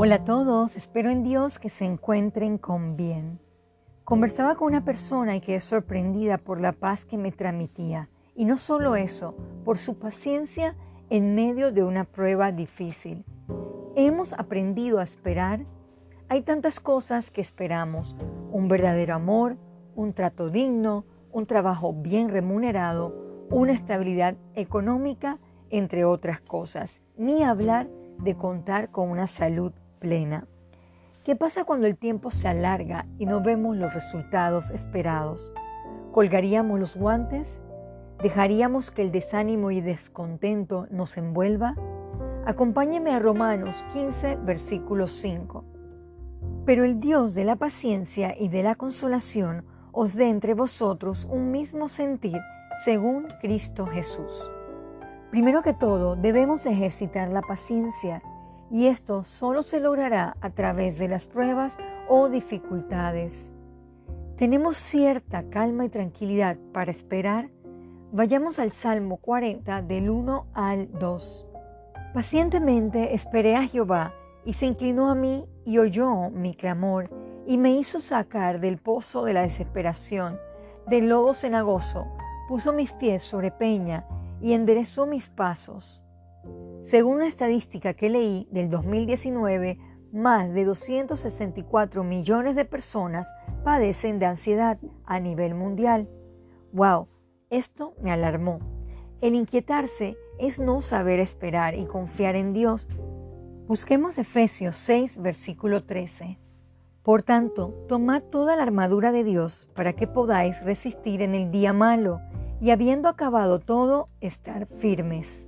Hola a todos, espero en Dios que se encuentren con bien. Conversaba con una persona y quedé sorprendida por la paz que me transmitía. Y no solo eso, por su paciencia en medio de una prueba difícil. Hemos aprendido a esperar. Hay tantas cosas que esperamos. Un verdadero amor, un trato digno, un trabajo bien remunerado, una estabilidad económica, entre otras cosas. Ni hablar de contar con una salud plena. ¿Qué pasa cuando el tiempo se alarga y no vemos los resultados esperados? ¿Colgaríamos los guantes? ¿Dejaríamos que el desánimo y descontento nos envuelva? Acompáñeme a Romanos 15, versículo 5. Pero el Dios de la paciencia y de la consolación os dé entre vosotros un mismo sentir según Cristo Jesús. Primero que todo, debemos ejercitar la paciencia y esto solo se logrará a través de las pruebas o dificultades. ¿Tenemos cierta calma y tranquilidad para esperar? Vayamos al Salmo 40 del 1 al 2. Pacientemente esperé a Jehová y se inclinó a mí y oyó mi clamor y me hizo sacar del pozo de la desesperación, del lodo cenagoso, puso mis pies sobre peña y enderezó mis pasos. Según una estadística que leí del 2019, más de 264 millones de personas padecen de ansiedad a nivel mundial. ¡Wow! Esto me alarmó. El inquietarse es no saber esperar y confiar en Dios. Busquemos Efesios 6, versículo 13. Por tanto, tomad toda la armadura de Dios para que podáis resistir en el día malo y habiendo acabado todo, estar firmes.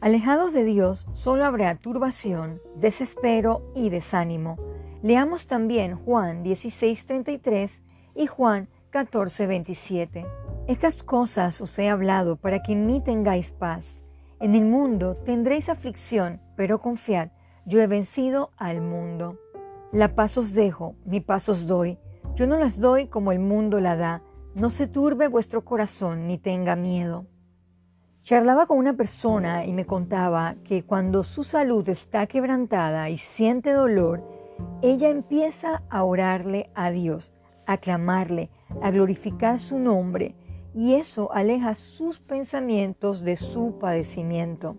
Alejados de Dios, solo habrá turbación, desespero y desánimo. Leamos también Juan 16:33 y Juan 14:27. Estas cosas os he hablado para que en mí tengáis paz. En el mundo tendréis aflicción, pero confiad, yo he vencido al mundo. La paz os dejo, mi paz os doy. Yo no las doy como el mundo la da. No se turbe vuestro corazón ni tenga miedo. Charlaba con una persona y me contaba que cuando su salud está quebrantada y siente dolor, ella empieza a orarle a Dios, a clamarle, a glorificar su nombre, y eso aleja sus pensamientos de su padecimiento.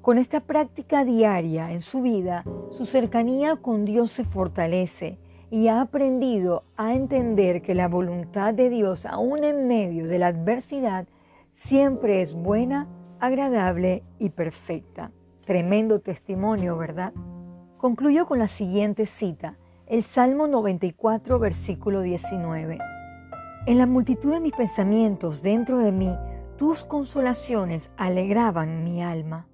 Con esta práctica diaria en su vida, su cercanía con Dios se fortalece y ha aprendido a entender que la voluntad de Dios, aún en medio de la adversidad, siempre es buena, agradable y perfecta. Tremendo testimonio, ¿verdad? Concluyo con la siguiente cita, el Salmo 94, versículo 19. En la multitud de mis pensamientos dentro de mí, tus consolaciones alegraban mi alma.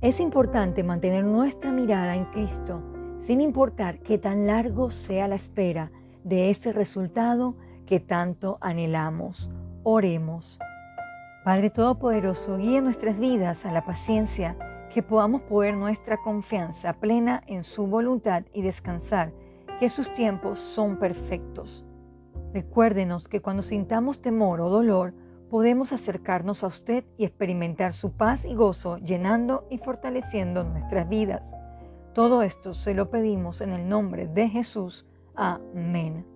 Es importante mantener nuestra mirada en Cristo sin importar qué tan largo sea la espera de ese resultado que tanto anhelamos. Oremos. Padre Todopoderoso, guíe nuestras vidas a la paciencia, que podamos poner nuestra confianza plena en su voluntad y descansar, que sus tiempos son perfectos. Recuérdenos que cuando sintamos temor o dolor, podemos acercarnos a usted y experimentar su paz y gozo, llenando y fortaleciendo nuestras vidas. Todo esto se lo pedimos en el nombre de Jesús. Amén.